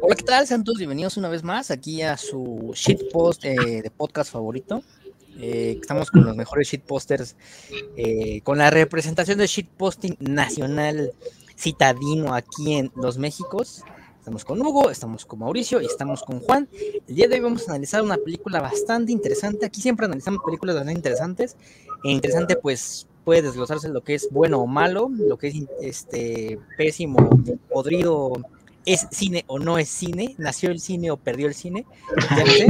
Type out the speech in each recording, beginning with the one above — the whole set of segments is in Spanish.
Hola, ¿qué tal? Sean todos bienvenidos una vez más aquí a su shitpost eh, de podcast favorito. Eh, estamos con los mejores shitposters, eh, con la representación de shitposting nacional citadino aquí en Los Méxicos. Estamos con Hugo, estamos con Mauricio y estamos con Juan. El día de hoy vamos a analizar una película bastante interesante. Aquí siempre analizamos películas bastante interesantes. E interesante, pues puede desglosarse lo que es bueno o malo, lo que es este pésimo, podrido, es cine o no es cine, nació el cine o perdió el cine.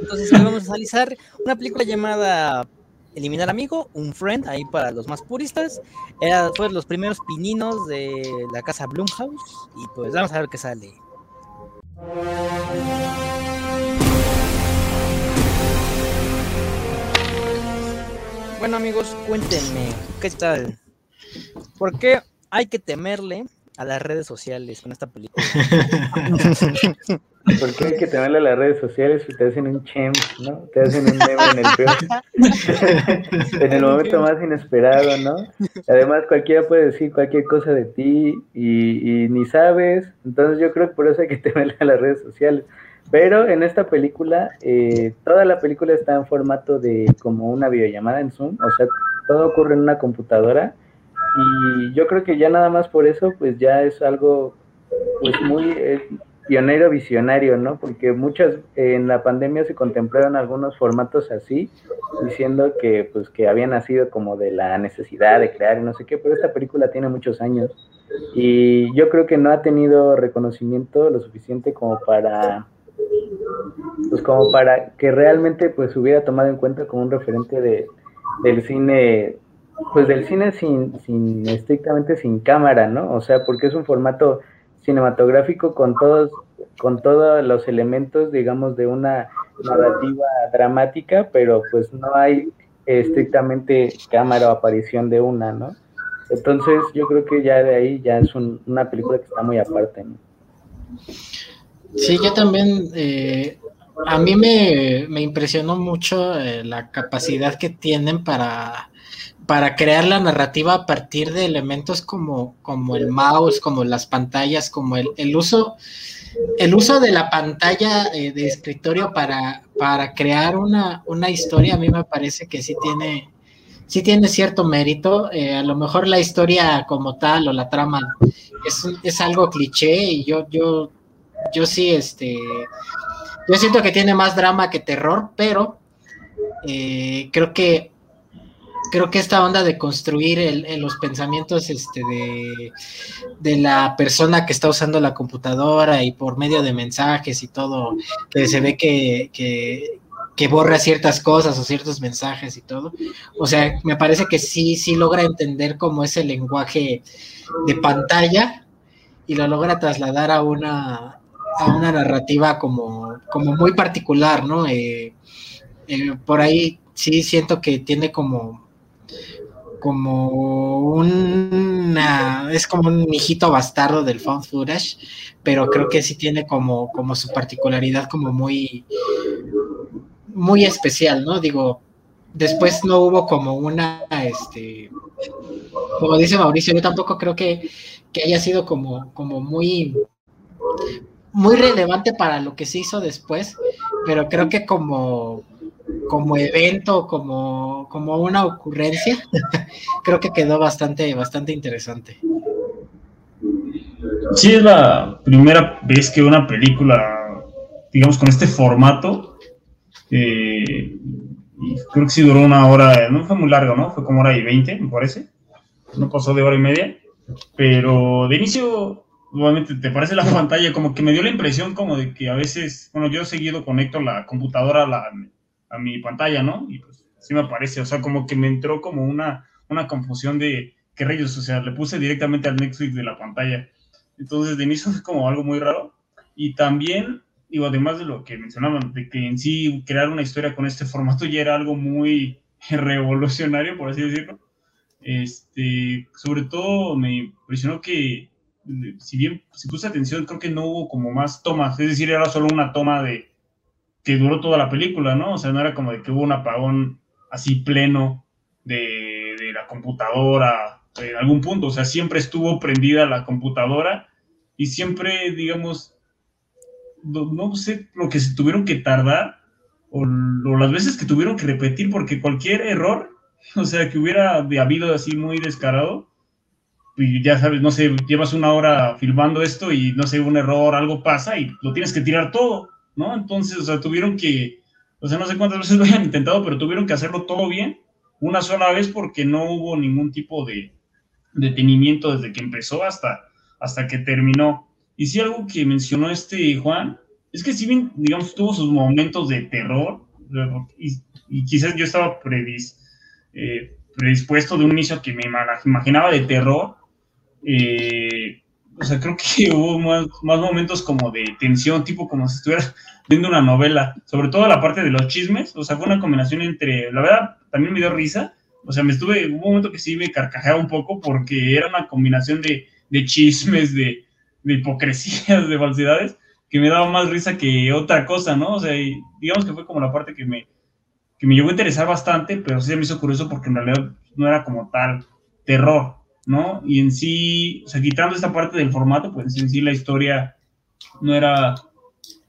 Entonces hoy vamos a analizar una película llamada Eliminar Amigo, un friend, ahí para los más puristas. Era, fue los primeros pininos de la casa Blumhouse. Y pues vamos a ver qué sale. Bueno amigos, cuéntenme, ¿qué tal? ¿Por qué hay que temerle a las redes sociales con esta película? Porque hay que tenerle a las redes sociales y te hacen un chem, ¿no? Te hacen un meme en el peor. en el momento más inesperado, ¿no? Además, cualquiera puede decir cualquier cosa de ti y, ni sabes. Entonces, yo creo que por eso hay que tenerle a las redes sociales. Pero en esta película, eh, toda la película está en formato de como una videollamada en Zoom, o sea, todo ocurre en una computadora. Y yo creo que ya nada más por eso, pues ya es algo, pues muy, eh, pionero visionario, ¿no? Porque muchas en la pandemia se contemplaron algunos formatos así, diciendo que pues que había nacido como de la necesidad de crear y no sé qué, pero esta película tiene muchos años y yo creo que no ha tenido reconocimiento lo suficiente como para pues como para que realmente pues hubiera tomado en cuenta como un referente de, del cine pues del cine sin, sin estrictamente sin cámara, ¿no? O sea, porque es un formato cinematográfico con todos, con todos los elementos, digamos, de una narrativa dramática, pero pues no hay estrictamente cámara o aparición de una, ¿no? Entonces yo creo que ya de ahí ya es una película que está muy aparte, ¿no? Sí, yo también, eh, a mí me, me impresionó mucho eh, la capacidad que tienen para para crear la narrativa a partir de elementos como, como el mouse, como las pantallas, como el, el uso, el uso de la pantalla eh, de escritorio para, para crear una, una, historia, a mí me parece que sí tiene, sí tiene cierto mérito. Eh, a lo mejor la historia como tal o la trama es, es algo cliché y yo, yo, yo sí, este, yo siento que tiene más drama que terror, pero eh, creo que creo que esta onda de construir los pensamientos este, de, la persona que está usando la computadora y por medio de mensajes y todo, que se ve que, que, borra ciertas cosas o ciertos mensajes y todo. O sea, me parece que sí, sí logra entender cómo es el lenguaje de pantalla y lo logra trasladar a una, a una narrativa como, como muy particular, ¿no? Eh, eh, por ahí sí siento que tiene como como una, es como un hijito bastardo del found footage, pero creo que sí tiene como, como su particularidad como muy, muy especial, ¿no? Digo, después no hubo como una, este, como dice Mauricio, yo tampoco creo que, que haya sido como, como muy, muy relevante para lo que se hizo después, pero creo que como como evento, como, como una ocurrencia, creo que quedó bastante, bastante interesante. Sí, es la primera vez que una película, digamos, con este formato, eh, creo que sí duró una hora, no fue muy largo, ¿no? Fue como hora y veinte, me parece. No pasó de hora y media. Pero de inicio, nuevamente, te parece la pantalla, como que me dio la impresión como de que a veces, bueno, yo seguido conecto la computadora la, a mi pantalla, ¿no? Y pues sí me aparece, o sea, como que me entró como una, una confusión de qué rayos, o sea, le puse directamente al Netflix de la pantalla. Entonces, de inicio fue como algo muy raro. Y también, digo, además de lo que mencionaban, de que en sí crear una historia con este formato ya era algo muy revolucionario, por así decirlo. Este, sobre todo me impresionó que, si bien si puse atención, creo que no hubo como más tomas, es decir, era solo una toma de, que duró toda la película, ¿no? O sea, no era como de que hubo un apagón así pleno de, la computadora en algún punto, o sea, siempre estuvo prendida la computadora y siempre, digamos, no, sé lo que se tuvieron que tardar o, las veces que tuvieron que repetir, porque cualquier error, o sea, que hubiera habido así muy descarado, y ya sabes, no sé, llevas una hora filmando esto y no sé, un error, algo pasa y lo tienes que tirar todo, ¿no? Entonces, o sea, tuvieron que, o sea, no sé cuántas veces lo hayan intentado, pero tuvieron que hacerlo todo bien una sola vez porque no hubo ningún tipo de detenimiento desde que empezó hasta, hasta que terminó. Y sí, algo que mencionó este Juan, es que si bien, digamos, tuvo sus momentos de terror, y, quizás yo estaba predis, eh, predispuesto de un inicio que me imaginaba de terror, eh, o sea, creo que hubo más, momentos como de tensión, tipo como si estuviera viendo una novela, sobre todo la parte de los chismes, o sea, fue una combinación entre, la verdad, también me dio risa, o sea, me estuve, hubo un momento que sí me carcajeaba un poco porque era una combinación de, de chismes, de, de hipocresías, de falsedades, que me daba más risa que otra cosa, ¿no? O sea, digamos que fue como la parte que me, que me llegó a interesar bastante, pero sí me hizo curioso porque en realidad no era como tal terror, ¿no? Y en sí, o sea, quitando esta parte del formato, pues en sí la historia no era,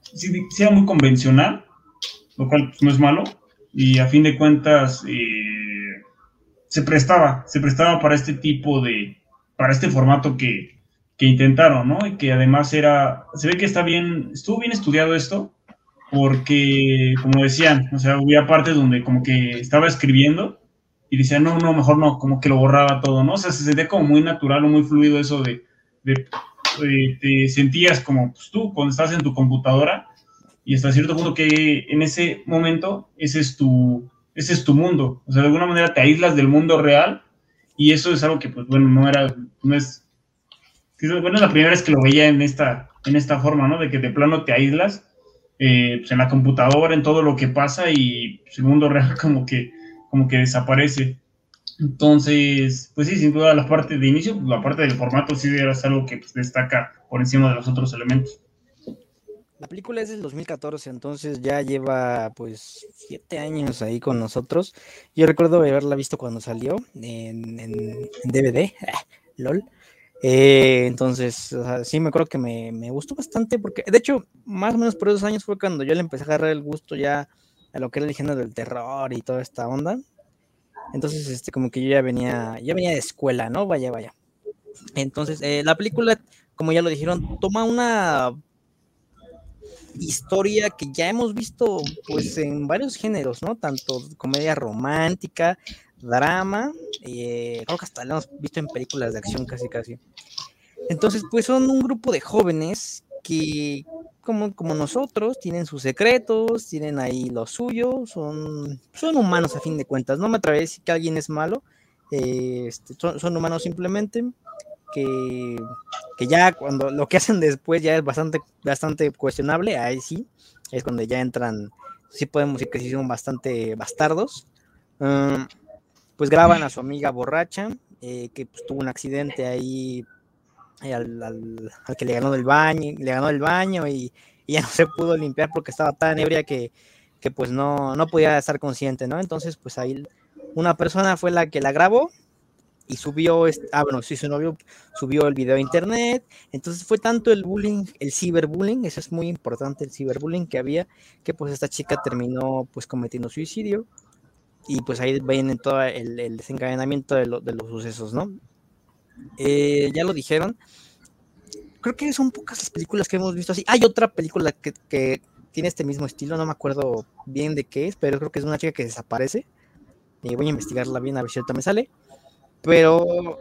sí, era muy convencional, lo cual pues, no es malo, y a fin de cuentas eh, se prestaba, se prestaba para este tipo de, para este formato que, que intentaron, ¿no? Y que además era, se ve que está bien, estuvo bien estudiado esto, porque, como decían, o sea, había partes donde como que estaba escribiendo y decía, no, no, mejor no, como que lo borraba todo, ¿no? O sea, se sentía como muy natural o muy fluido eso de, de, te sentías como pues, tú cuando estás en tu computadora y hasta cierto punto que en ese momento ese es tu, ese es tu mundo, o sea, de alguna manera te aíslas del mundo real y eso es algo que, pues bueno, no era, no es bueno, es la primera vez que lo veía en esta, en esta forma, ¿no? De que de plano te aíslas eh, pues en la computadora, en todo lo que pasa y pues, el mundo real como que, como que desaparece. Entonces, pues sí, sin duda la parte de inicio, la parte del formato sí es algo que pues, destaca por encima de los otros elementos. La película es del 2014, entonces ya lleva pues siete años ahí con nosotros. Yo recuerdo haberla visto cuando salió en, en DVD, LOL. Eh, entonces, sí, me acuerdo que me, gustó bastante porque, de hecho, más o menos por esos años fue cuando yo le empecé a agarrar el gusto ya a lo que era el género del terror y toda esta onda. Entonces, este, como que yo ya venía, ya venía de escuela, ¿no? Vaya, vaya. Entonces, eh, la película, como ya lo dijeron, toma una historia que ya hemos visto pues en varios géneros, ¿no? Tanto comedia romántica, drama, eh, creo que hasta lo hemos visto en películas de acción casi casi. Entonces, pues son un grupo de jóvenes que, como, como nosotros, tienen sus secretos, tienen ahí lo suyo, son, son humanos a fin de cuentas. No me atrevo a decir que alguien es malo, eh, este, son, humanos simplemente, que, que, ya cuando lo que hacen después ya es bastante, bastante cuestionable, ahí sí, es cuando ya entran, sí podemos decir que sí son bastante bastardos. Um, pues graban a su amiga borracha, eh, que pues, tuvo un accidente ahí eh, al, que le ganó el baño, le ganó el baño y, ya no se pudo limpiar porque estaba tan ebria que, que pues no, no podía estar consciente, ¿no? Entonces, pues ahí una persona fue la que la grabó y subió, ah, bueno, sí, su novio subió el video a internet, entonces fue tanto el bullying, el ciberbullying, eso es muy importante, el ciberbullying que había, que pues esta chica terminó pues cometiendo suicidio, y pues ahí viene todo el, desencadenamiento de, de, los sucesos, ¿no? Eh, ya lo dijeron. Creo que son pocas las películas que hemos visto así. Hay otra película que, tiene este mismo estilo, no me acuerdo bien de qué es, pero creo que es una chica que desaparece. Y voy a investigarla bien a ver si ahorita me sale. Pero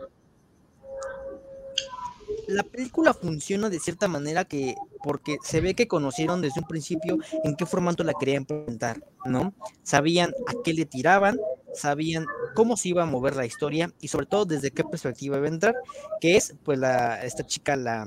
la película funciona de cierta manera que porque se ve que conocieron desde un principio en qué formato la querían presentar, ¿no? Sabían a qué le tiraban, sabían cómo se iba a mover la historia y sobre todo desde qué perspectiva iba a entrar, que es pues la esta chica la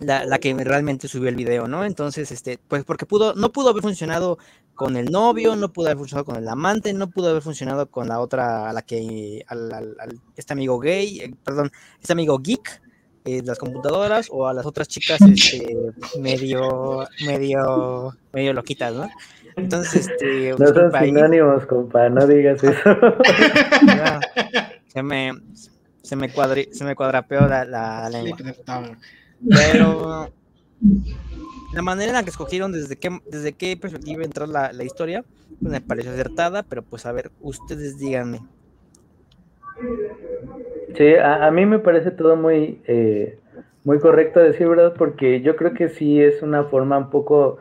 la, que realmente subió el video, ¿no? Entonces, este, pues porque pudo, no pudo haber funcionado con el novio, no pudo haber funcionado con el amante, no pudo haber funcionado con la otra, a la que, al, este amigo gay, eh, perdón, este amigo geek, eh, las computadoras o a las otras chicas este, medio, medio, medio loquitas, ¿no? Entonces, este. No son sinónimos, compa, no digas eso. se me, se me, cuadri, se me cuadrapeó la, la, lengua. Pero la manera en la que escogieron desde qué, desde qué perspectiva entrar la, la historia, pues me pareció acertada, pero pues a ver, ustedes díganme. Sí, a, a mí me parece todo muy, eh, muy correcto decir verdad, porque yo creo que sí es una forma un poco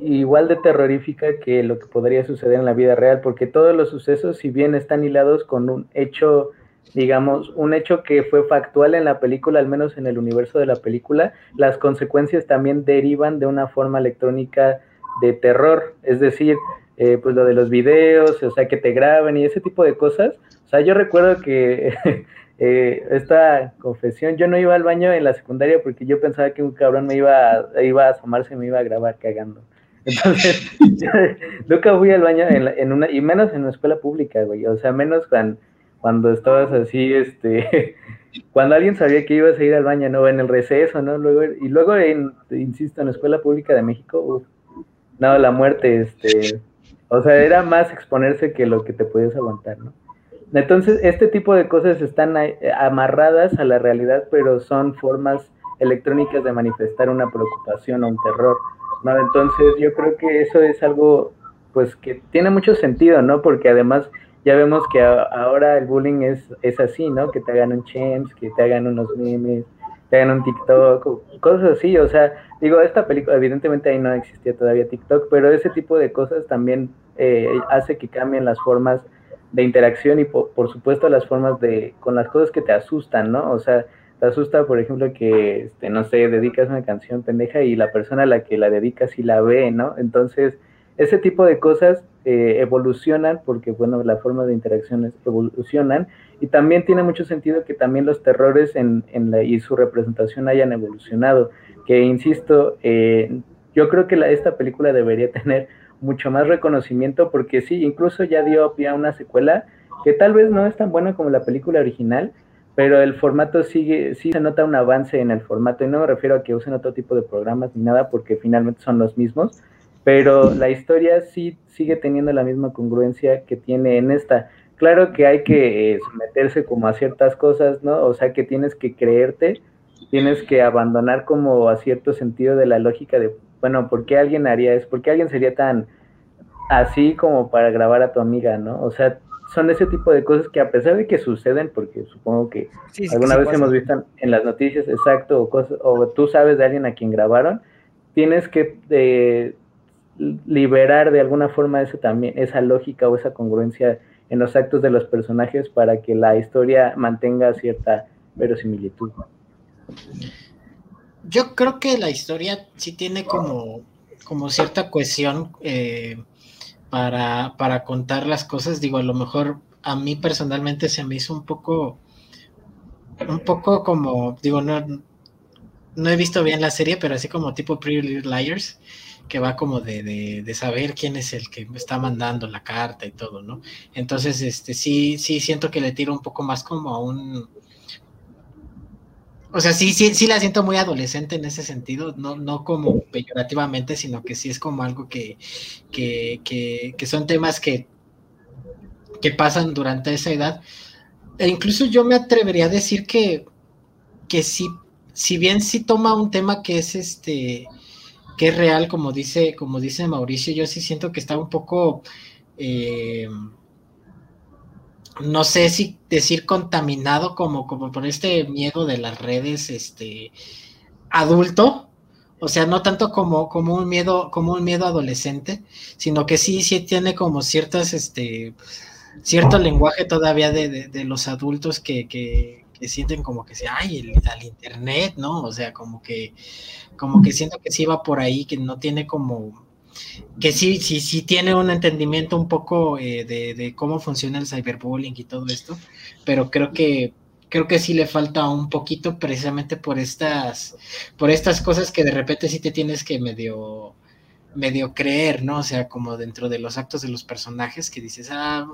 igual de terrorífica que lo que podría suceder en la vida real, porque todos los sucesos, si bien están hilados con un hecho, digamos, un hecho que fue factual en la película, al menos en el universo de la película, las consecuencias también derivan de una forma electrónica de terror, es decir, eh, pues lo de los videos, o sea, que te graben y ese tipo de cosas. O sea, yo recuerdo que eh, esta confesión, yo no iba al baño en la secundaria porque yo pensaba que un cabrón me iba a, iba a asomarse y me iba a grabar cagando. Entonces, nunca fui al baño en, una, y menos en una escuela pública, güey. O sea, menos cuando, estabas así, este, cuando alguien sabía que ibas a ir al baño, ¿no? En el receso, ¿no? Luego, y luego, insisto, en la escuela pública de México, uf, no, la muerte, este, o sea, era más exponerse que lo que te podías aguantar, ¿no? Entonces, este tipo de cosas están eh, amarradas a la realidad, pero son formas electrónicas de manifestar una preocupación o un terror, ¿no? Entonces, yo creo que eso es algo, pues, que tiene mucho sentido, ¿no? Porque además ya vemos que ahora el bullying es, es así, ¿no? Que te hagan un chems, que te hagan unos memes, te hagan un TikTok, cosas así, o sea, digo, esta película, evidentemente ahí no existía todavía TikTok, pero ese tipo de cosas también eh, hace que cambien las formas de interacción y por, por, supuesto las formas de, con las cosas que te asustan, ¿no? O sea, te asusta, por ejemplo, que, este, no sé, dedicas una canción pendeja y la persona a la que la dedicas sí la ve, ¿no? Entonces, ese tipo de cosas eh, evolucionan porque, bueno, las formas de interacciones evolucionan y también tiene mucho sentido que también los terrores la, y su representación hayan evolucionado, que, insisto, eh, yo creo que la, esta película debería tener mucho más reconocimiento porque sí, incluso ya dio pie a una secuela que tal vez no es tan buena como la película original, pero el formato sigue, sí se nota un avance en el formato, y no me refiero a que usen otro tipo de programas ni nada, porque finalmente son los mismos, pero la historia sí sigue teniendo la misma congruencia que tiene en esta. Claro que hay que eh, someterse como a ciertas cosas, ¿no? O sea que tienes que creerte, tienes que abandonar como a cierto sentido de la lógica de, bueno, ¿por qué alguien haría eso? ¿Por qué alguien sería tan así como para grabar a tu amiga, ¿no? O sea, son ese tipo de cosas que a pesar de que suceden, porque supongo que sí, sí, alguna que vez pasa. hemos visto en las noticias, exacto, o, cosas, o tú sabes de alguien a quien grabaron, tienes que eh, liberar de alguna forma eso también, esa lógica o esa congruencia en los actos de los personajes para que la historia mantenga cierta verosimilitud. Yo creo que la historia sí tiene como, como cierta cohesión eh, para, para contar las cosas. Digo, a lo mejor a mí personalmente se me hizo un poco, un poco como, digo, no, no he visto bien la serie, pero así como tipo Pretty Little Liars, que va como de, de, de, saber quién es el que está mandando la carta y todo, ¿no? Entonces, este, sí, sí siento que le tiro un poco más como a un... O sea, sí, sí, sí la siento muy adolescente en ese sentido, no, no como peyorativamente, sino que sí es como algo que, que, que, son temas que, que pasan durante esa edad. E incluso yo me atrevería a decir que, que sí, si bien sí toma un tema que es este que es real, como dice, como dice Mauricio, yo sí siento que está un poco, eh, no sé si decir contaminado, como, como por este miedo de las redes, este, adulto, o sea, no tanto como, como un miedo, como un miedo adolescente, sino que sí, sí tiene como ciertas, este, cierto lenguaje todavía de, de, los adultos que, que, que, sienten como que se, ay, el, al internet, ¿no? O sea, como que, como que siento que sí va por ahí, que no tiene como, que sí, sí, sí tiene un entendimiento un poco eh, de, de, cómo funciona el cyberbullying y todo esto, pero creo que creo que sí le falta un poquito precisamente por estas, por estas cosas que de repente sí te tienes que medio, medio creer, ¿no? O sea, como dentro de los actos de los personajes que dices, ah,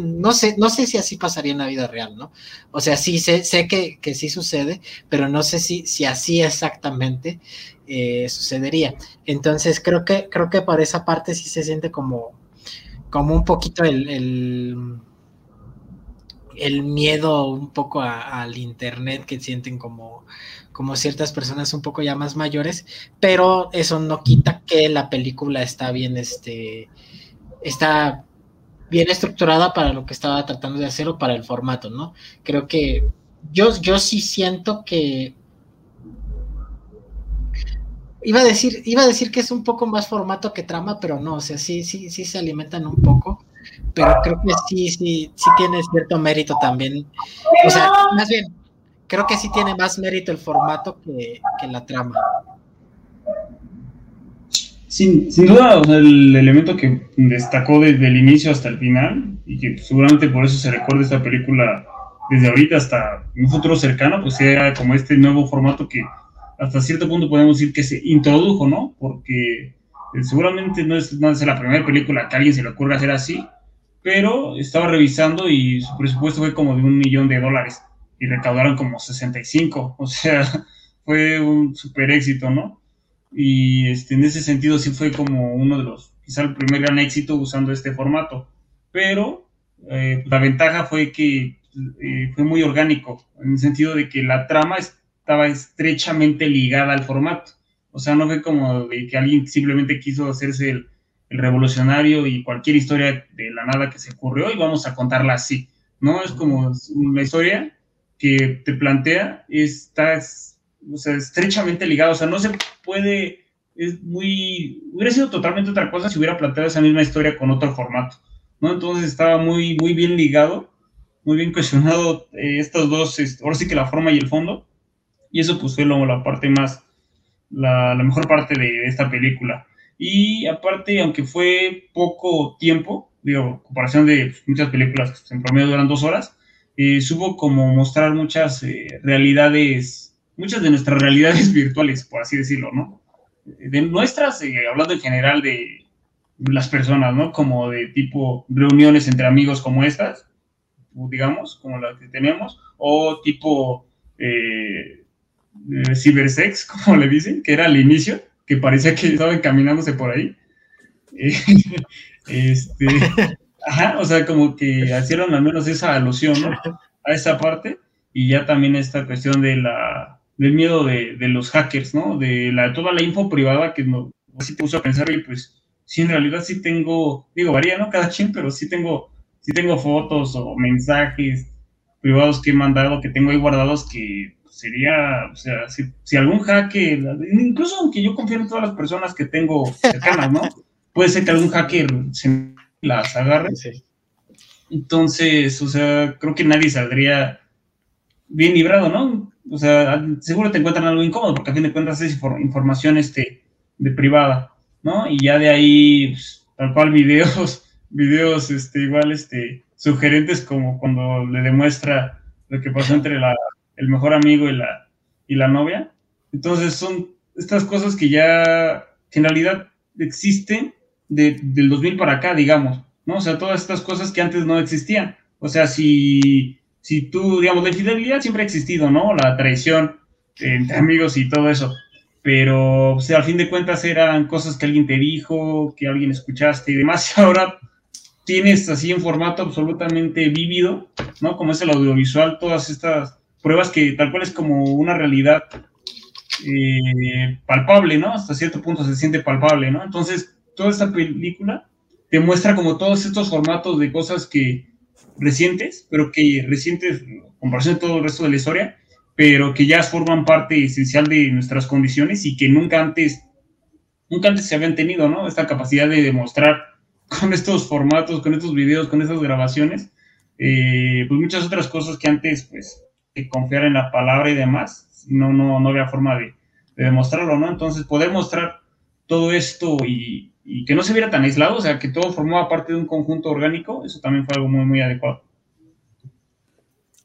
no sé, no sé si así pasaría en la vida real, ¿no? O sea, sí sé, sé que, que sí sucede, pero no sé si, si así exactamente eh, sucedería. Entonces creo que, creo que por esa parte sí se siente como, como un poquito el, el, miedo un poco al internet que sienten como, como ciertas personas un poco ya más mayores, pero eso no quita que la película está bien, este, está bien estructurada para lo que estaba tratando de hacer o para el formato, ¿no? Creo que yo, yo sí siento que iba a decir, iba a decir que es un poco más formato que trama, pero no, o sea, sí, sí, sí se alimentan un poco, pero creo que sí, sí, sí tiene cierto mérito también. O sea, más bien, creo que sí tiene más mérito el formato que, la trama. Sin, sin duda, o sea, el elemento que destacó desde el inicio hasta el final, y que seguramente por eso se recuerda esta película desde ahorita hasta un futuro cercano, pues era como este nuevo formato que hasta cierto punto podemos decir que se introdujo, ¿no? Porque eh, seguramente no es, no es la primera película que a alguien se le ocurra hacer así, pero estaba revisando y su presupuesto fue como de un millón de dólares y recaudaron como 65, o sea, fue un super éxito, ¿no? Y este, en ese sentido sí fue como uno de los, quizá el primer gran éxito usando este formato, pero eh, la ventaja fue que eh, fue muy orgánico, en el sentido de que la trama estaba estrechamente ligada al formato, o sea, no fue como de que alguien simplemente quiso hacerse el, el revolucionario y cualquier historia de la nada que se ocurrió y vamos a contarla así, ¿no? Es como una historia que te plantea está o sea, estrechamente ligado, o sea, no se puede, es muy, hubiera sido totalmente otra cosa si hubiera planteado esa misma historia con otro formato, ¿no? Entonces estaba muy, muy bien ligado, muy bien cuestionado eh, estos dos, ahora sí que la forma y el fondo, y eso pues fue luego la parte más, la, la mejor parte de esta película. Y aparte, aunque fue poco tiempo, digo, comparación de pues, muchas películas que en promedio duran dos horas, eh, supo como mostrar muchas eh, realidades, muchas de nuestras realidades virtuales, por así decirlo, ¿no? De nuestras, eh, hablando en general de las personas, ¿no? Como de tipo reuniones entre amigos como estas, digamos, como las que tenemos, o tipo cibersex, como le dicen, que era al inicio, que parecía que estaba encaminándose por ahí. este, Ajá, o sea, como que hicieron al menos esa alusión, ¿no? A esa parte. Y ya también esta cuestión de la, del miedo de, los hackers, ¿no? De la, toda la info privada que no, así puso a pensar, y pues, sí, en realidad sí tengo, digo, varía, ¿no? Cada quien, pero sí tengo, sí tengo fotos o mensajes privados que he mandado, que tengo ahí guardados, que sería, o sea, si, si algún hacker, incluso aunque yo confío en todas las personas que tengo cercanas, ¿no? Puede ser que algún hacker se las agarre. Entonces, o sea, creo que nadie saldría bien librado, ¿no? O sea, seguro te encuentran algo incómodo, porque a fin de cuentas es información este, de privada, ¿no? Y ya de ahí, pues, tal cual, videos, videos, este, igual, este, sugerentes como cuando le demuestra lo que pasó entre la, el mejor amigo y la, y la novia. Entonces, son estas cosas que ya, que en realidad existen, del 2000 para acá, digamos, ¿no? O sea, todas estas cosas que antes no existían. O sea, si, si tú, digamos, la infidelidad siempre ha existido, ¿no? La traición entre amigos y todo eso. Pero, o sea, al fin de cuentas eran cosas que alguien te dijo, que alguien escuchaste y demás. Y ahora tienes así en formato absolutamente vívido, ¿no? Como es el audiovisual, todas estas pruebas que tal cual es como una realidad eh, palpable, ¿no? Hasta cierto punto se siente palpable, ¿no? Entonces, toda esta película te muestra como todos estos formatos de cosas que recientes, pero que recientes en comparación de todo el resto de la historia, pero que ya forman parte esencial de nuestras condiciones y que nunca antes, nunca antes se habían tenido, ¿no? Esta capacidad de demostrar con estos formatos, con estos videos, con estas grabaciones, eh, pues muchas otras cosas que antes, pues, confiar en la palabra y demás, no, no, no había forma de demostrarlo, ¿no? Entonces, poder mostrar todo esto y, y que no se viera tan aislado, o sea, que todo formaba parte de un conjunto orgánico, eso también fue algo muy, muy adecuado.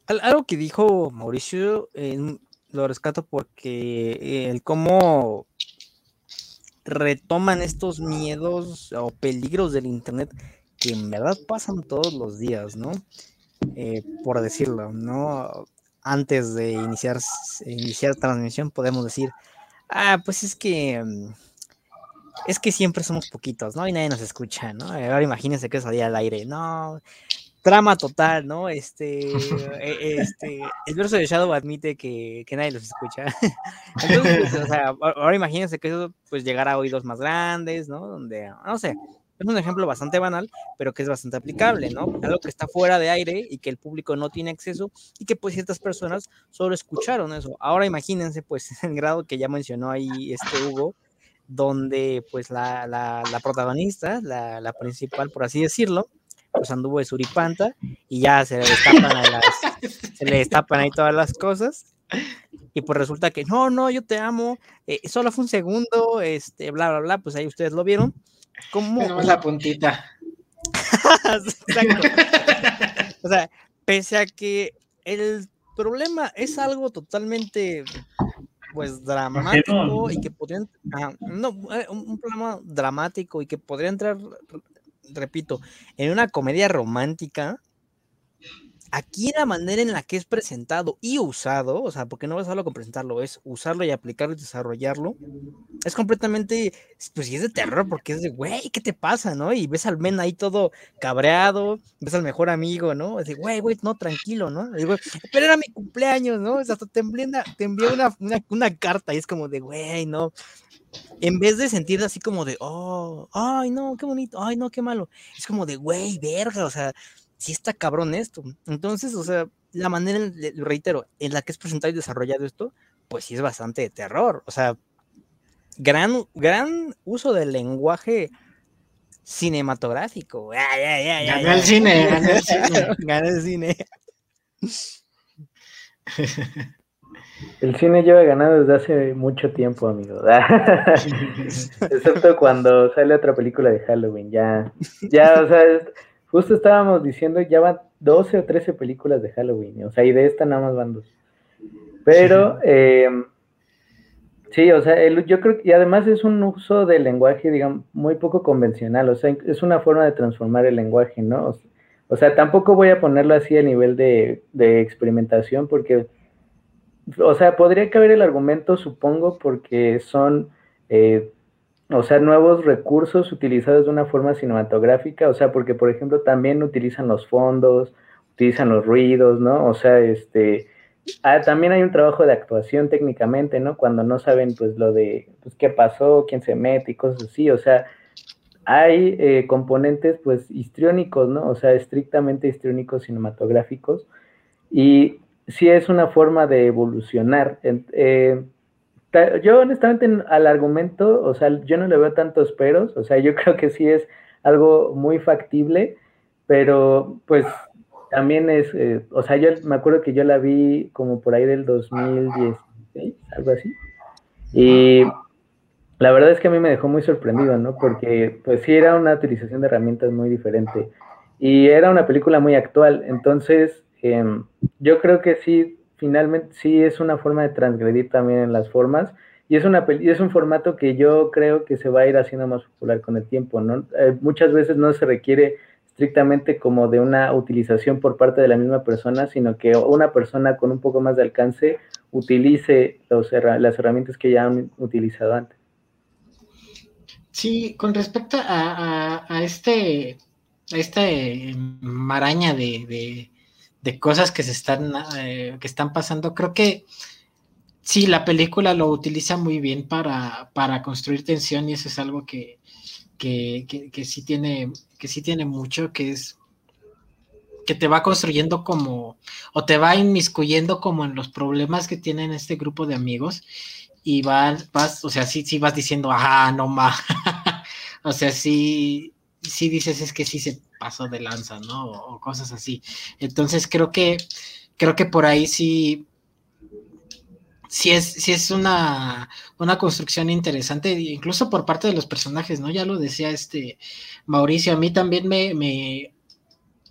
Algo que dijo Mauricio, lo rescato porque eh, el cómo retoman estos miedos o peligros del Internet que en verdad pasan todos los días, ¿no? Eh, por decirlo, ¿no? Antes de iniciar, iniciar transmisión podemos decir, ah, pues es que mm, es que siempre somos poquitos, ¿no? Y nadie nos escucha, ¿no? Ahora imagínense que salía al aire, no, trama total, ¿no? Este, e, este, el verso de Shadow admite que, que nadie los escucha. Entonces, pues, o sea, ahora imagínense que eso pues llegará a oídos más grandes, ¿no? Donde, no sé, es un ejemplo bastante banal, pero que es bastante aplicable, ¿no? Algo que está fuera de aire y que el público no tiene acceso y que pues ciertas personas solo escucharon eso. Ahora imagínense pues el grado que ya mencionó ahí este Hugo, donde pues la, la, la protagonista, la, la, principal por así decirlo, pues anduvo de suripanta y ya se le destapan, a las, se le destapan ahí todas las cosas y pues resulta que no, no, yo te amo, eh, solo fue un segundo, este, bla, bla, bla, pues ahí ustedes lo vieron ¿Cómo? Tenemos la puntita. o sea, pese a que el problema es algo totalmente pues dramático y que podría no, eh, un problema dramático y que podría entrar repito en una comedia romántica Aquí la manera en la que es presentado y usado, o sea, porque no vas solo con presentarlo, es usarlo y aplicarlo y desarrollarlo, es completamente, pues sí es de terror, porque es de, güey, ¿qué te pasa, no? Y ves al men ahí todo cabreado, ves al mejor amigo, ¿no? Es de, güey, güey, no, tranquilo, ¿no? Pero era mi cumpleaños, ¿no? hasta te envié, una, te envié una, una, carta y es como de, güey, no. En vez de sentir así como de, oh, ay, no, qué bonito, ay, no, qué malo, es como de, güey, verga, o sea, sí está cabrón esto. Entonces, o sea, la manera, lo reitero, en la que es presentado y desarrollado esto, pues sí es bastante de terror. O sea, gran, gran uso del lenguaje cinematográfico. Gana el cine, gana el cine. Gana el cine. El cine lleva ganado desde hace mucho tiempo, amigo. Excepto cuando sale otra película de Halloween. Ya, ya, o sea, Justo estábamos diciendo, ya van 12 o 13 películas de Halloween, o sea, y de esta nada más van dos. Pero, eh, sí, o sea, yo creo que, y además es un uso del lenguaje, digamos, muy poco convencional, o sea, es una forma de transformar el lenguaje, ¿no? O, sea, tampoco voy a ponerlo así a nivel de, de experimentación, porque, o sea, podría caber el argumento, supongo, porque son... Eh, o sea, nuevos recursos utilizados de una forma cinematográfica, o sea, porque por ejemplo también utilizan los fondos, utilizan los ruidos, ¿no? O sea, este, ah, también hay un trabajo de actuación técnicamente, ¿no? Cuando no saben pues lo de, pues qué pasó, quién se mete y cosas así, o sea, hay eh, componentes pues histriónicos, ¿no? O sea, estrictamente histriónicos cinematográficos y sí es una forma de evolucionar. Eh, yo honestamente al argumento, o sea, yo no le veo tantos peros, o sea, yo creo que sí es algo muy factible, pero pues también es, eh, o sea, yo me acuerdo que yo la vi como por ahí del 2016, algo así, y la verdad es que a mí me dejó muy sorprendido, ¿no? Porque pues sí era una utilización de herramientas muy diferente y era una película muy actual, entonces em, yo creo que sí finalmente sí es una forma de transgredir también en las formas y es, una, es un formato que yo creo que se va a ir haciendo más popular con el tiempo. Eh, muchas veces no se requiere estrictamente como de una utilización por parte de la misma persona, sino que una persona con un poco más de alcance utilice las herramientas que ya han utilizado antes. Sí, con respecto a, a, este, a esta maraña de, de cosas que se están, eh, que están pasando. Creo que sí, la película lo utiliza muy bien para, para construir tensión y eso es algo que, que, que, sí tiene, que sí tiene mucho, que es que te va construyendo como, o te va inmiscuyendo como en los problemas que tienen este grupo de amigos y vas, vas o sea, sí, sí vas diciendo, ah, no más, o sea, sí, sí dices, es que sí se pasó de lanza, ¿no? O, cosas así. Entonces creo que, creo que por ahí sí, sí es, sí es una, una construcción interesante, incluso por parte de los personajes, ¿no? Ya lo decía este Mauricio, a mí también me, me,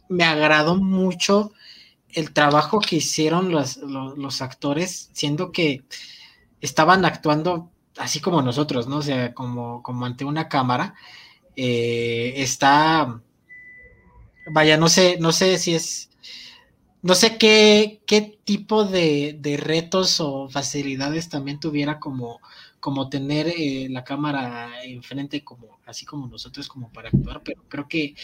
me agradó mucho el trabajo que hicieron los, los, actores, siendo que estaban actuando así como nosotros, ¿no? O sea, como, como ante una cámara. Eh, está vaya, no sé, no sé si es, no sé qué, qué tipo de, retos o facilidades también tuviera como, como tener eh, la cámara enfrente como, así como nosotros como para actuar, pero creo que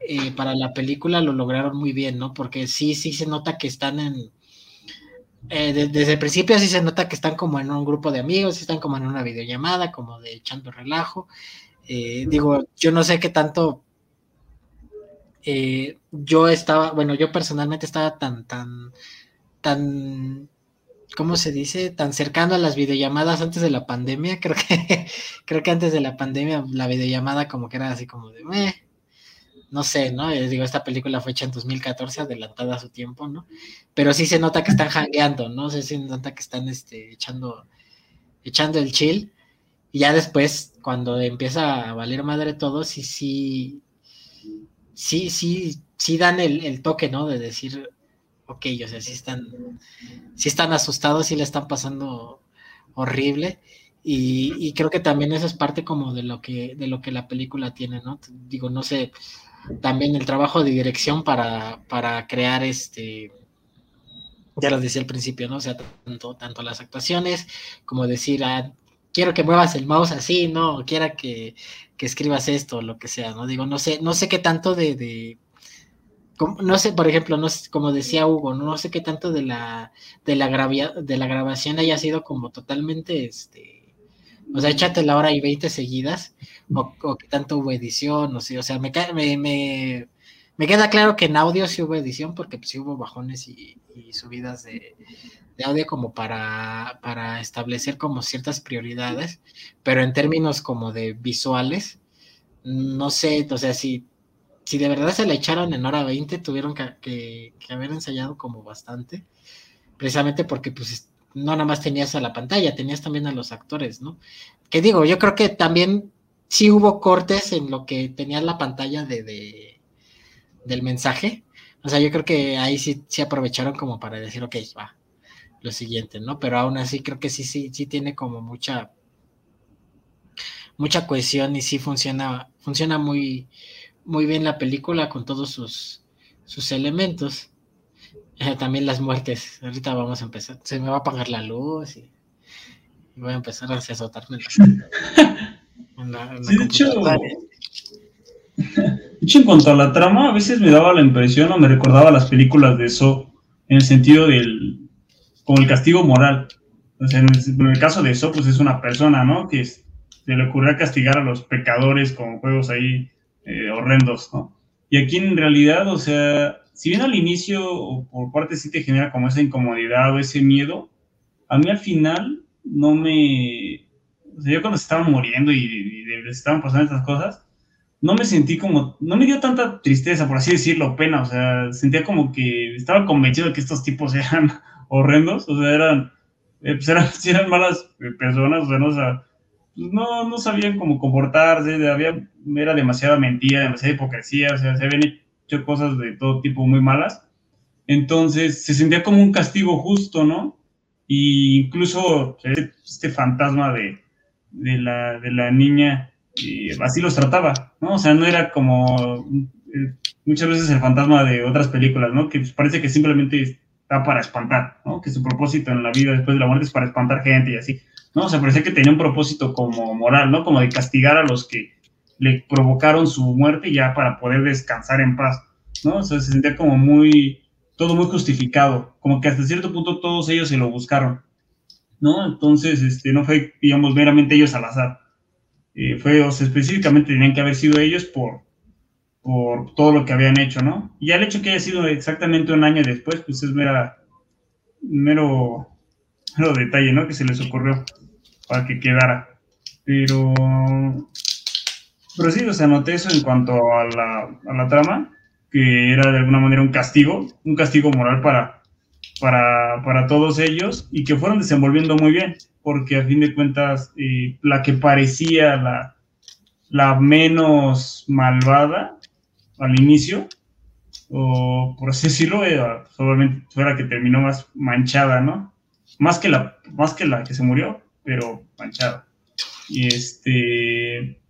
eh, para la película lo lograron muy bien, ¿no? Porque sí, sí se nota que están en... Eh, desde el principio sí se nota que están como en un grupo de amigos, están como en una videollamada, como de echando relajo. Eh, digo, yo no sé qué tanto yo estaba, bueno, yo personalmente estaba tan, tan, tan ¿cómo se dice? Tan cercano a las videollamadas antes de la pandemia. Creo que, creo que antes de la pandemia la videollamada como que era así como de, no sé, ¿no? Les digo, esta película fue hecha en 2014, adelantada a su tiempo, ¿no? Pero sí se nota que están jangueando, ¿no? Sí se nota que están este, echando, echando el chill. Y ya después, cuando empieza a valer madre todo, sí, sí, sí, sí, sí dan el, toque, ¿no? De decir, ok, o sea, sí están, sí están asustados, sí le están pasando horrible. Y, creo que también eso es parte como de lo que, de lo que la película tiene, ¿no? Digo, no sé, también el trabajo de dirección para, para crear este, ya lo decía al principio, ¿no? O sea, tanto, tanto las actuaciones como decir, ah, quiero que muevas el mouse así, ¿no? Quiera que, que escribas esto, lo que sea, ¿no? Digo, no sé, no sé qué tanto de, no sé, por ejemplo, no sé, como decía Hugo, no sé qué tanto de la, de la, de la grabación haya sido como totalmente, este, o sea, échate la hora y 20 seguidas, o, o qué tanto hubo edición, o sea, o sea, me, me, me, queda claro que en audio sí hubo edición, porque pues, sí hubo bajones y, subidas de, de, audio como para, para establecer como ciertas prioridades, pero en términos como de visuales, no sé, o sea, si si de verdad se le echaron en hora 20, tuvieron que, haber ensayado como bastante, precisamente porque pues no nada más tenías a la pantalla, tenías también a los actores, ¿no? Que digo, yo creo que también sí hubo cortes en lo que tenía la pantalla de, del mensaje. O sea, yo creo que ahí sí, sí aprovecharon como para decir, ok, va, lo siguiente, ¿no? Pero aún así creo que sí, sí, sí tiene como mucha, mucha cohesión y sí funciona, funciona muy, muy bien la película con todos sus, sus elementos. Eh, también las muertes. Ahorita vamos a empezar. Se me va a apagar la luz y, voy a empezar a azotarme en la, de, hecho, en cuanto a la trama, a veces me daba la impresión o me recordaba las películas de eso en el sentido del como el castigo moral. O sea, en el, caso de eso, pues es una persona, ¿no? Que se le ocurrió castigar a los pecadores con juegos ahí eh, horrendos, ¿no? Y aquí en realidad, o sea, si bien al inicio por parte sí te genera como esa incomodidad o ese miedo, a mí al final no me... O sea, yo cuando se estaban muriendo y, y, estaban pasando estas cosas, no me sentí como, no me dio tanta tristeza, por así decirlo, pena, o sea, sentía como que estaba convencido de que estos tipos eran horrendos, o sea, eran, eh, pues eran, eran malas personas, o sea, no, pues, no, no sabían cómo comportarse, había, era demasiada mentira, demasiada hipocresía, o sea, se habían hecho cosas de todo tipo muy malas. Entonces se sentía como un castigo justo, ¿no? Y incluso este, este fantasma de, de, la, de la niña así los trataba, ¿no? O sea, no era como eh, muchas veces el fantasma de otras películas, ¿no? Que parece que simplemente está para espantar, ¿no? Que su propósito en la vida después de la muerte es para espantar gente y así. ¿no? O sea, parecía que tenía un propósito como moral, ¿no? Como de castigar a los que le provocaron su muerte ya para poder descansar en paz, ¿no? O sea, se sentía como muy, todo muy justificado, como que hasta cierto punto todos ellos se lo buscaron, ¿no? Entonces, este, no fue, digamos, meramente ellos al azar. Eh, fue, o sea, específicamente tenían que haber sido ellos por, por todo lo que habían hecho, ¿no? Y ya el hecho que haya sido exactamente un año después, pues es mera, mero, mero detalle, ¿no? Que se les ocurrió para que quedara. Pero, pero sí, o sea, noté eso en cuanto a la, a la trama, que era de alguna manera un castigo, un castigo moral para, para, para todos ellos y que fueron desenvolviendo muy bien, porque a fin de cuentas eh, la que parecía la, la menos malvada al inicio, o por así decirlo, era, solamente fue la que terminó más manchada, ¿no? Más que la, más que, la que se murió, pero manchado. Y este.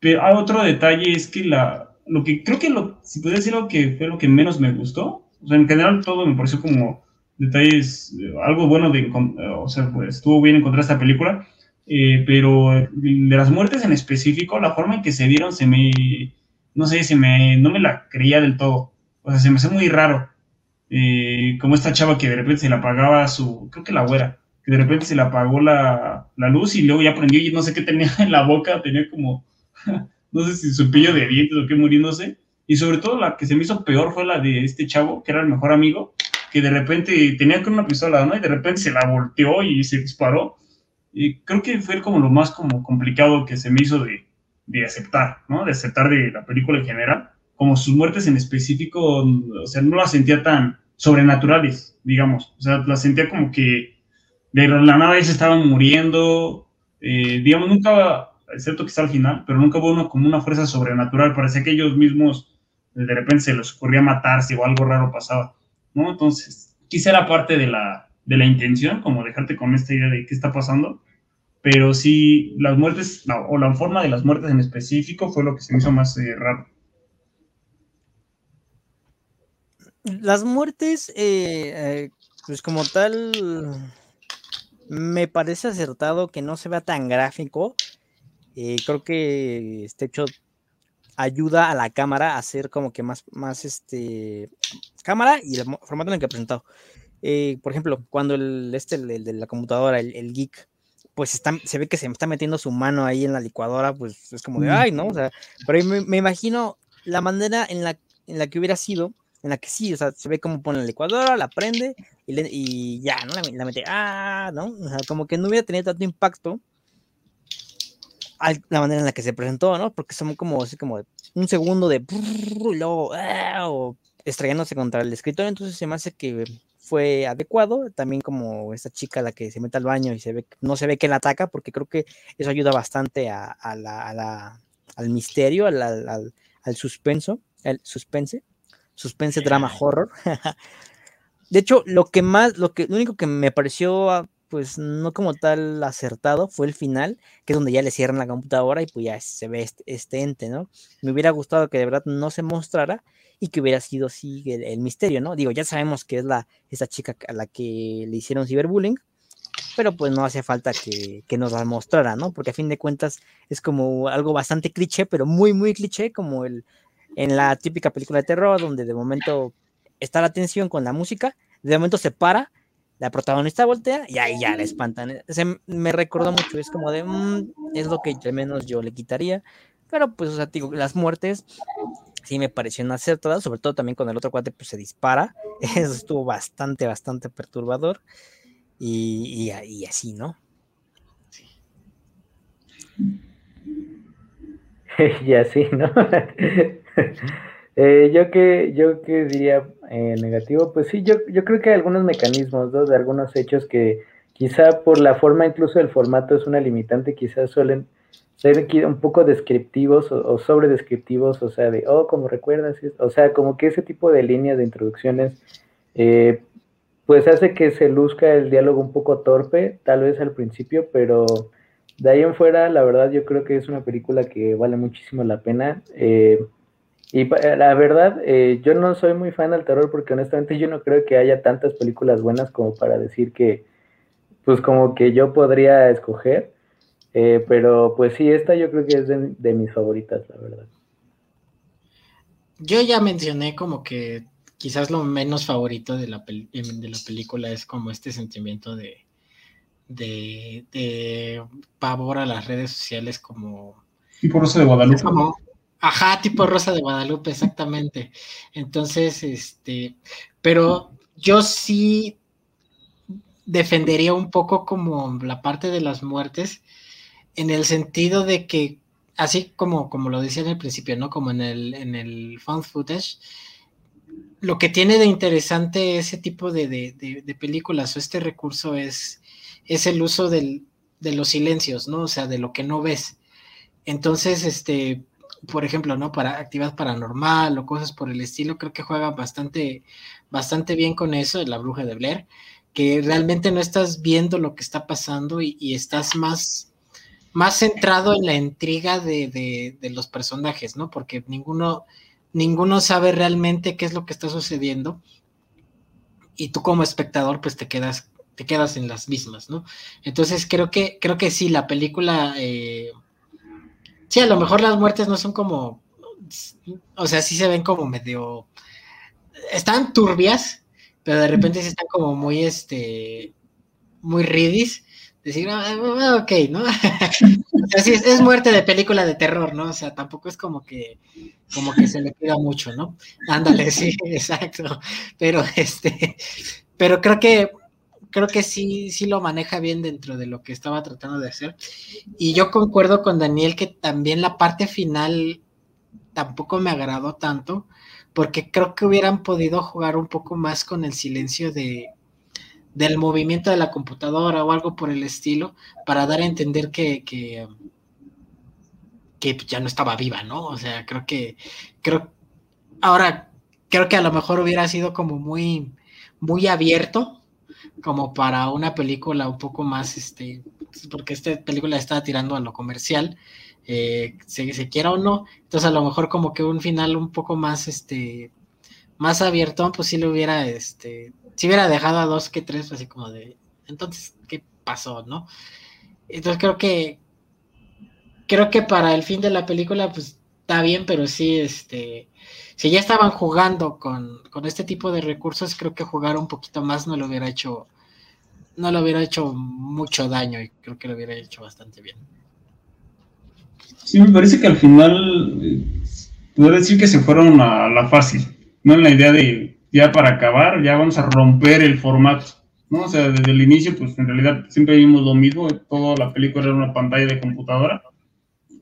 Pero hay otro detalle es que la. Lo que creo que lo, si pudiera decir lo que fue lo que menos me gustó, o sea, en general todo me pareció como detalles, algo bueno de, o sea, pues, estuvo bien encontrar esta película, eh, pero de las muertes en específico, la forma en que se dieron se me, no sé, si me, no me la creía del todo. O sea, se me hace muy raro. Eh, como esta chava que de repente se le apagaba su, creo que la güera, que de repente se le apagó la, la luz y luego ya prendió y no sé qué tenía en la boca, tenía como, no sé si su pillo de dientes o qué muriéndose. Y sobre todo la que se me hizo peor fue la de este chavo, que era el mejor amigo, que de repente tenía con una pistola, ¿no? Y de repente se la volteó y se disparó. Y creo que fue como lo más como complicado que se me hizo de, de aceptar, ¿no? De aceptar de la película en general. Como sus muertes en específico, o sea, no las sentía tan sobrenaturales, digamos. O sea, las sentía como que de la nada se estaban muriendo. Eh, digamos, nunca, excepto que está al final, pero nunca hubo uno como una fuerza sobrenatural. Parecía que ellos mismos de repente se les ocurría matarse o algo raro pasaba, ¿no? Entonces, quizá era parte de la, de la intención, como dejarte con esta idea de qué está pasando, pero sí, las muertes, o la forma de las muertes en específico fue lo que se me hizo más eh, raro. Las muertes, eh, eh, pues como tal, me parece acertado que no se vea tan gráfico. creo que este hecho ayuda a la cámara a hacer como que más, más este, cámara y el formato en el que he presentado. Por ejemplo, cuando el, este, el, de la computadora, el, geek, pues está, se ve que se está metiendo su mano ahí en la licuadora, pues es como de, ay, ¿no? O sea, pero me, me, imagino la manera en la, en la que hubiera sido, en la que sí, o sea, se ve como pone la licuadora, la prende y, y ya, ¿no? La, la, mete, ah, ¿no? O sea, como que no hubiera tenido tanto impacto la manera en la que se presentó, ¿no? Porque son como así como un segundo de y luego ¡ah! o estrellándose contra el escritorio, entonces se me hace que fue adecuado, también como esta chica la que se mete al baño y se ve, no se ve que la ataca, porque creo que eso ayuda bastante a, la, al misterio, al, al, al, suspenso, el suspense, suspense drama horror. de hecho, lo que más, lo que, lo único que me pareció pues no como tal acertado, fue el final, que es donde ya le cierran la computadora y pues ya se ve este, este ente, ¿no? Me hubiera gustado que de verdad no se mostrara y que hubiera sido así el, misterio, ¿no? Digo, ya sabemos que es la, esa chica a la que le hicieron ciberbullying, pero pues no hace falta que, que, nos la mostrara, ¿no? Porque a fin de cuentas es como algo bastante cliché, pero muy, muy cliché, como el, en la típica película de terror, donde de momento está la tensión con la música, de momento se para la protagonista voltea y ahí ya la espantan. Se me recordó mucho, es como de, mm, es lo que al menos yo le quitaría, pero pues, o sea, digo, las muertes sí me parecieron acertadas, sobre todo también con el otro cuate pues se dispara, eso estuvo bastante, bastante perturbador y, y, así, ¿no? Sí. y así, ¿no? Eh, yo que yo que diría eh, negativo, pues sí, yo, yo creo que hay algunos mecanismos, ¿no? De algunos hechos que quizá por la forma incluso del formato es una limitante, quizás suelen ser un poco descriptivos o, sobre descriptivos, o sea, de, oh, como recuerdas, o sea, como que ese tipo de líneas de introducciones, eh, pues hace que se luzca el diálogo un poco torpe, tal vez al principio, pero de ahí en fuera, la verdad, yo creo que es una película que vale muchísimo la pena. Eh, y eh, la verdad, eh, yo no soy muy fan del terror porque honestamente yo no creo que haya tantas películas buenas como para decir que, pues como que yo podría escoger. Eh, pero pues sí, esta yo creo que es de, mis favoritas, la verdad. Yo ya mencioné como que quizás lo menos favorito de la, de la película es como este sentimiento de, de, pavor a las redes sociales como... Y por eso de Guadalupe. Como, Ajá, tipo Rosa de Guadalupe, exactamente. Entonces, este, pero yo sí defendería un poco como la parte de las muertes, en el sentido de que, así como, como lo decía en el principio, ¿no? Como en el, en el found footage, lo que tiene de interesante ese tipo de, de, películas o este recurso es, es el uso del, de los silencios, ¿no? O sea, de lo que no ves. Entonces, este, por ejemplo, ¿no? Para actividad paranormal o cosas por el estilo, creo que juega bastante, bastante bien con eso, la bruja de Blair, que realmente no estás viendo lo que está pasando y, estás más, más centrado en la intriga de, de, los personajes, ¿no? Porque ninguno, ninguno sabe realmente qué es lo que está sucediendo y tú como espectador pues te quedas, te quedas en las mismas, ¿no? Entonces creo que, creo que sí, la película... Eh, Sí, a lo mejor las muertes no son como o sea, sí se ven como medio, están turbias, pero de repente sí están como muy, este, muy ridis. Decir, ah, ah, ok, ¿no? Así es, es, muerte de película de terror, ¿no? O sea, tampoco es como que, como que se le queda mucho, ¿no? Ándale, sí, exacto. Pero este, pero creo que creo que sí, sí lo maneja bien dentro de lo que estaba tratando de hacer. Y yo concuerdo con Daniel que también la parte final tampoco me agradó tanto, porque creo que hubieran podido jugar un poco más con el silencio de, del movimiento de la computadora o algo por el estilo, para dar a entender que, que, que ya no estaba viva, ¿no? O sea, creo que, creo, ahora, creo que a lo mejor hubiera sido como muy, muy abierto como para una película un poco más, este, porque esta película está tirando a lo comercial, eh, se, se, quiera o no, entonces a lo mejor como que un final un poco más, este, más abierto, pues sí le hubiera, este, si hubiera dejado a dos que tres, así como de, entonces, ¿qué pasó, no? Entonces creo que, creo que para el fin de la película, pues está bien, pero sí, este, si ya estaban jugando con, este tipo de recursos, creo que jugar un poquito más no lo hubiera hecho, no lo hubiera hecho mucho daño y creo que lo hubiera hecho bastante bien. Sí, me parece que al final eh, puedo decir que se fueron a la fácil, no en la idea de ya para acabar, ya vamos a romper el formato, ¿no? O sea, desde el inicio, pues en realidad siempre vimos lo mismo, toda la película era una pantalla de computadora,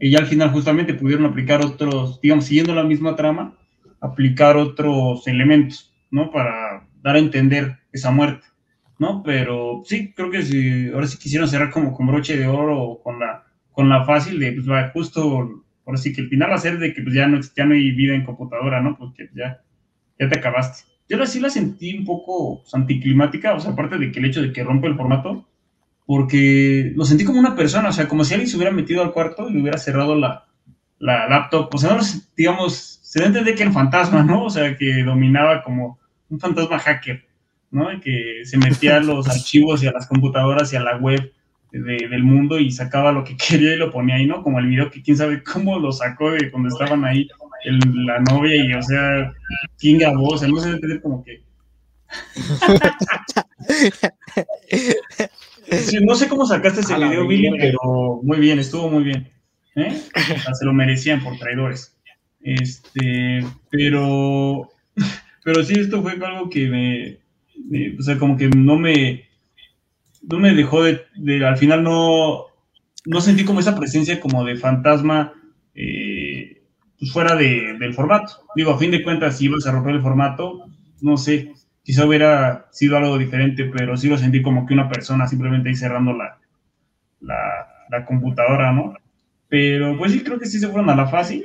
y ya al final justamente pudieron aplicar otros, digamos, siguiendo la misma trama, aplicar otros elementos, ¿no? Para dar a entender esa muerte, ¿no? Pero sí, creo que si ahora sí quisieron cerrar como con broche de oro con la, con la fácil de, pues, va, justo, ahora sí que el final va a ser de que pues, ya, no, ya no hay vida en computadora, ¿no? Porque ya, ya te acabaste. Yo ahora sí la sentí un poco pues, anticlimática, o sea, aparte de que el hecho de que rompe el formato, porque lo sentí como una persona, o sea, como si alguien se hubiera metido al cuarto y hubiera cerrado la, la laptop, o sea, no, digamos, se da a entender que era un fantasma, ¿no? O sea, que dominaba como un fantasma hacker, ¿no? Que se metía a los archivos y a las computadoras y a la web del mundo y sacaba lo que quería y lo ponía ahí, ¿no? Como el video que quién sabe cómo lo sacó de cuando estaban ahí la novia y, o sea, quién grabó, o sea, no entender como que... no sé cómo sacaste ese video, Billy, pero muy bien, estuvo muy bien. ¿eh? se lo merecían por traidores. Este, pero, pero sí, esto fue algo que me, o sea, como que no me, no me dejó de, al final no, no sentí como esa presencia como de fantasma eh, pues fuera de, del formato. Digo, a fin de cuentas, si ibas a romper el formato, no sé, quizá hubiera sido algo diferente, pero sí lo sentí como que una persona simplemente ahí cerrando la, la, la computadora, ¿no? Pero pues sí, creo que sí se fueron a la fácil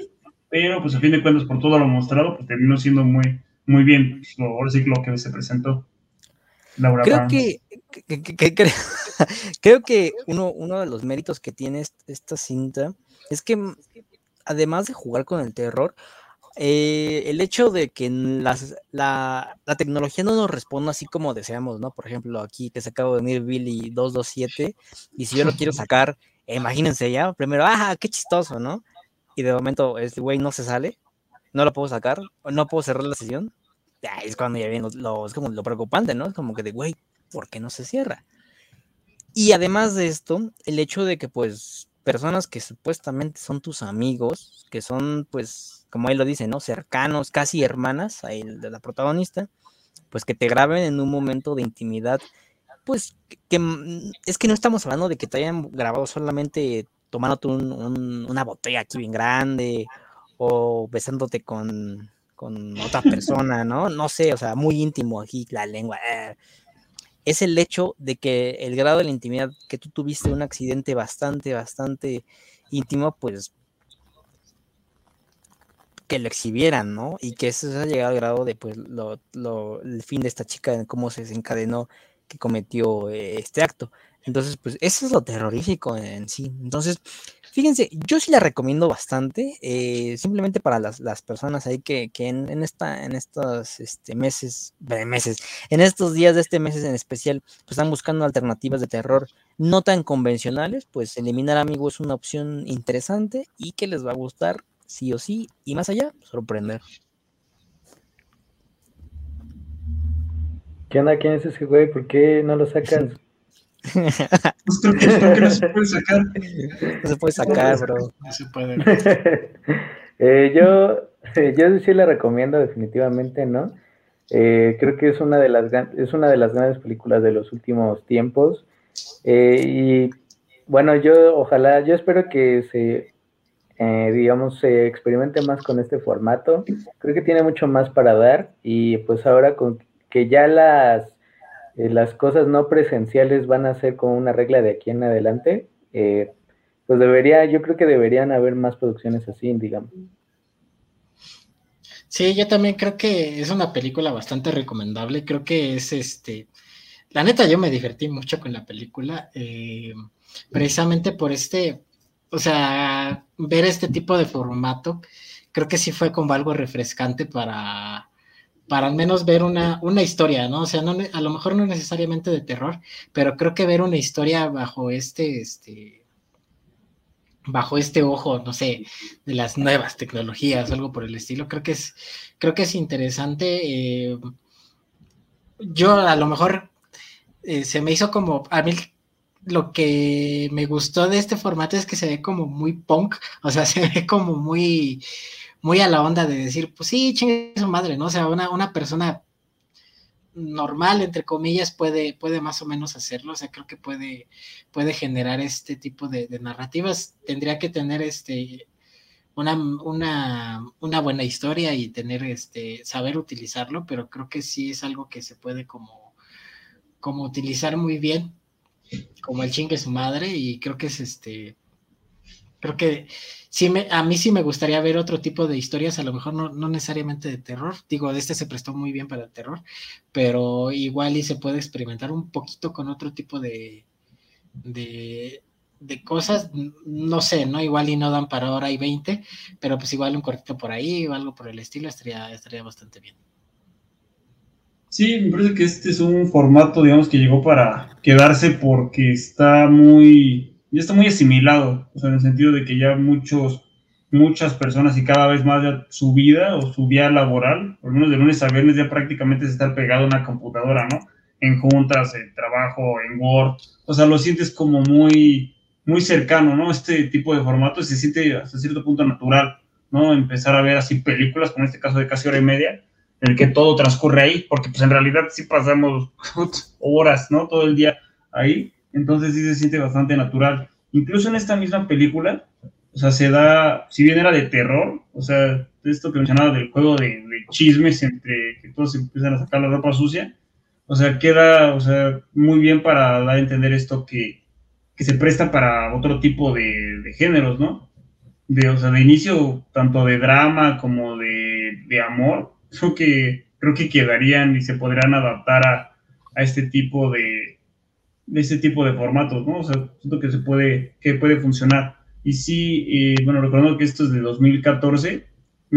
pero pues a fin de cuentas por todo lo mostrado, pues terminó siendo muy, muy bien lo, ahora sí lo que se presentó. Laura creo que, creo que uno, uno de los méritos que tiene esta cinta es que además de jugar con el terror, eh, el hecho de que las, la, la, tecnología no nos responda así como deseamos, ¿no? Por ejemplo, aquí que se acaba de venir Billy 227 y si yo lo quiero sacar, imagínense ya, primero, ah, qué chistoso, ¿no? Y de momento este güey no se sale, no lo puedo sacar, no puedo cerrar la sesión, es cuando ya viene lo, es como lo preocupante, ¿no? Es como que de, güey, ¿por qué no se cierra? Y además de esto, el hecho de que pues personas que supuestamente son tus amigos, que son pues, como él lo dice, ¿no? Cercanos, casi hermanas a de la protagonista, pues que te graben en un momento de intimidad, pues que es que no estamos hablando de que te hayan grabado solamente tomándote una botella aquí bien grande o besándote con, otra persona, ¿no? No sé, o sea, muy íntimo aquí la lengua. Eh. Es el hecho de que el grado de la intimidad que tú tuviste un accidente bastante, bastante íntimo, pues que lo exhibieran, ¿no? Y que eso ha llegado al grado de, pues, lo, el fin de esta chica, cómo se desencadenó que cometió eh, este acto. Entonces, pues eso es lo terrorífico en sí. Entonces, fíjense, yo sí la recomiendo bastante, eh, simplemente para las, personas ahí que, en, esta, en estos este, meses, meses, en estos días de este mes en especial, pues están buscando alternativas de terror no tan convencionales, pues eliminar amigos es una opción interesante y que les va a gustar sí o sí, y más allá, sorprender. ¿Qué onda? ¿Quién es ese güey? ¿Por qué no lo sacas? Pues creo que, no se puede sacar. No se puede sacar, bro. No se puede. Eh, yo, yo sí la recomiendo definitivamente, ¿no? Eh, creo que es una de las es una de las grandes películas de los últimos tiempos. Eh, y bueno, yo ojalá, yo espero que se, eh, digamos, se experimente más con este formato. Creo que tiene mucho más para dar y pues ahora con que ya las, eh, las cosas no presenciales van a ser como una regla de aquí en adelante, eh, pues debería, yo creo que deberían haber más producciones así, digamos. Sí, yo también creo que es una película bastante recomendable. Creo que es este. La neta, yo me divertí mucho con la película. eh, precisamente por este. O sea, ver este tipo de formato. Creo que sí fue como algo refrescante para. Para al menos ver una, una historia, ¿no? O sea, no, a lo mejor no necesariamente de terror, pero creo que ver una historia bajo este, este, bajo este ojo, no sé, de las nuevas tecnologías algo por el estilo. Creo que es, creo que es interesante. eh, yo a lo mejor eh, se me hizo como, a mí lo que me gustó de este formato es que se ve como muy punk, o sea, se ve como muy, muy a la onda de decir, pues sí, chingue su madre, ¿no? O sea, una, una persona normal, entre comillas, puede, puede más o menos hacerlo, o sea, creo que puede, puede generar este tipo de, narrativas. Tendría que tener este una, una, una buena historia y tener este saber utilizarlo, pero creo que sí es algo que se puede como, como utilizar muy bien, como el chingue su madre, y creo que es este creo que sí me, a mí sí me gustaría ver otro tipo de historias, a lo mejor no, no necesariamente de terror, digo, este se prestó muy bien para el terror, pero igual y se puede experimentar un poquito con otro tipo de, de, de cosas, no sé, ¿no? Igual y no dan para hora y 20, pero pues igual un cortito por ahí o algo por el estilo estaría, estaría bastante bien. Sí, me parece que este es un formato, digamos, que llegó para quedarse porque está muy, ya está muy asimilado, o sea, en el sentido de que ya muchos, muchas personas y cada vez más ya su vida o su vida laboral, por lo menos de lunes a viernes ya prácticamente es estar pegado a una computadora, ¿no? En juntas, en trabajo, en Word, o sea, lo sientes como muy, muy cercano, ¿no? Este tipo de formato se siente hasta cierto punto natural, ¿no? Empezar a ver así películas, como en este caso de casi hora y media, en el que todo transcurre ahí, porque pues en realidad sí pasamos horas, ¿no? Todo el día ahí, entonces sí se siente bastante natural. Incluso en esta misma película, o sea, se da, si bien era de terror, o sea, esto que mencionaba del juego de, chismes entre que todos empiezan a sacar la ropa sucia, o sea, queda, o sea, muy bien para dar a entender esto que, que se presta para otro tipo de, de géneros, ¿no? De, o sea, de inicio, tanto de drama como de, de amor, creo que, creo que quedarían y se podrían adaptar a, a este tipo de, de este tipo de formatos, ¿no? O sea, siento que se puede, que puede funcionar. Y sí, eh, bueno, recordando que esto es de 2014,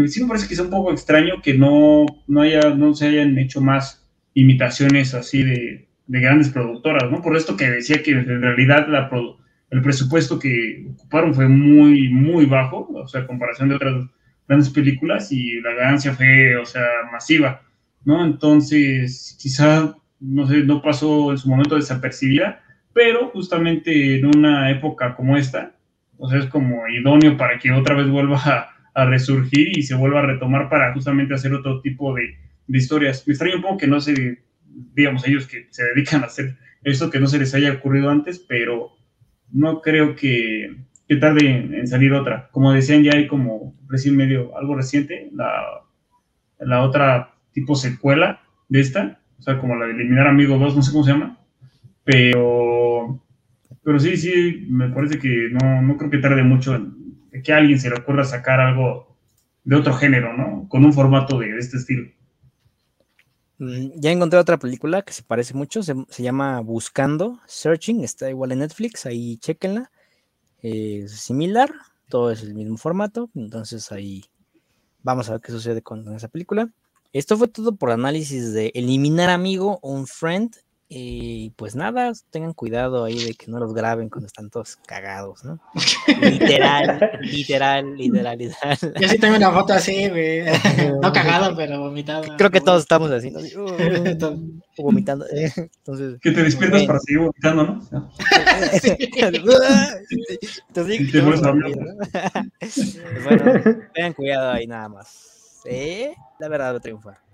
sí me parece que es un poco extraño que no, no, haya, no se hayan hecho más imitaciones así de, de grandes productoras, ¿no? Por esto que decía que en realidad la, el presupuesto que ocuparon fue muy, muy bajo, o sea, en comparación de otras grandes películas y la ganancia fue, o sea, masiva, ¿no? Entonces, quizá, no sé, no pasó en su momento desapercibida, pero justamente en una época como esta, o sea, es como idóneo para que otra vez vuelva a, resurgir y se vuelva a retomar para justamente hacer otro tipo de, historias. Me extraña un poco que no se, digamos, ellos que se dedican a hacer esto, que no se les haya ocurrido antes, pero no creo que, que tarde en, en, salir otra. Como decían, ya hay como recién medio, algo reciente, la, la otra tipo secuela de esta, o sea, como la de Eliminar Amigo 2, no sé cómo se llama, pero, pero sí, sí, me parece que no, no creo que tarde mucho en que a alguien se le ocurra sacar algo de otro género, ¿no? Con un formato de, este estilo. Ya encontré otra película que se parece mucho, se, se, llama Buscando, Searching, está igual en Netflix, ahí chequenla. Eh, es similar, todo es el mismo formato, entonces ahí vamos a ver qué sucede con esa película. Esto fue todo por análisis de Eliminar Amigo, un Friend. Y pues nada, tengan cuidado ahí de que no los graben cuando están todos cagados, ¿no? literal, literal, literal, literal. Yo sí tengo una foto así, güey. No cagado, pero vomitado. Creo que todos estamos así, ¿no? Uh, vomitando. Entonces, que te despiertas para seguir vomitando, ¿no? Entonces, y te vuelves a ¿no? Bueno, tengan cuidado ahí nada más. ¿Eh? La verdad va a triunfar.